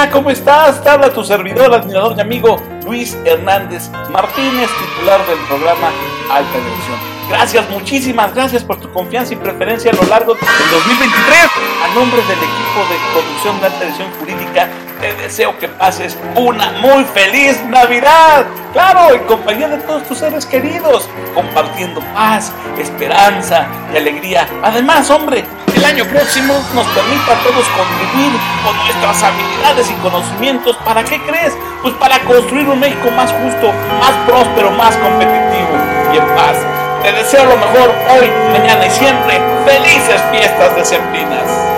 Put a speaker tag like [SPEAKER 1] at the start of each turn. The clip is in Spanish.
[SPEAKER 1] Hola, ¿cómo estás? Te habla tu servidor, admirador y amigo Luis Hernández Martínez, titular del programa Alta Dirección. Gracias, muchísimas gracias por tu confianza y preferencia a lo largo del 2023. A nombre del equipo de producción de Alta Dirección Jurídica, te deseo que pases una muy feliz Navidad. Claro, en compañía de todos tus seres queridos, compartiendo paz, esperanza y alegría. Además, hombre, el año próximo nos permita a todos contribuir con nuestras habilidades y conocimientos. ¿Para qué crees? Pues para construir un México más justo, más próspero, más competitivo y en paz. Te deseo lo mejor hoy, mañana y siempre. Felices fiestas decembrinas.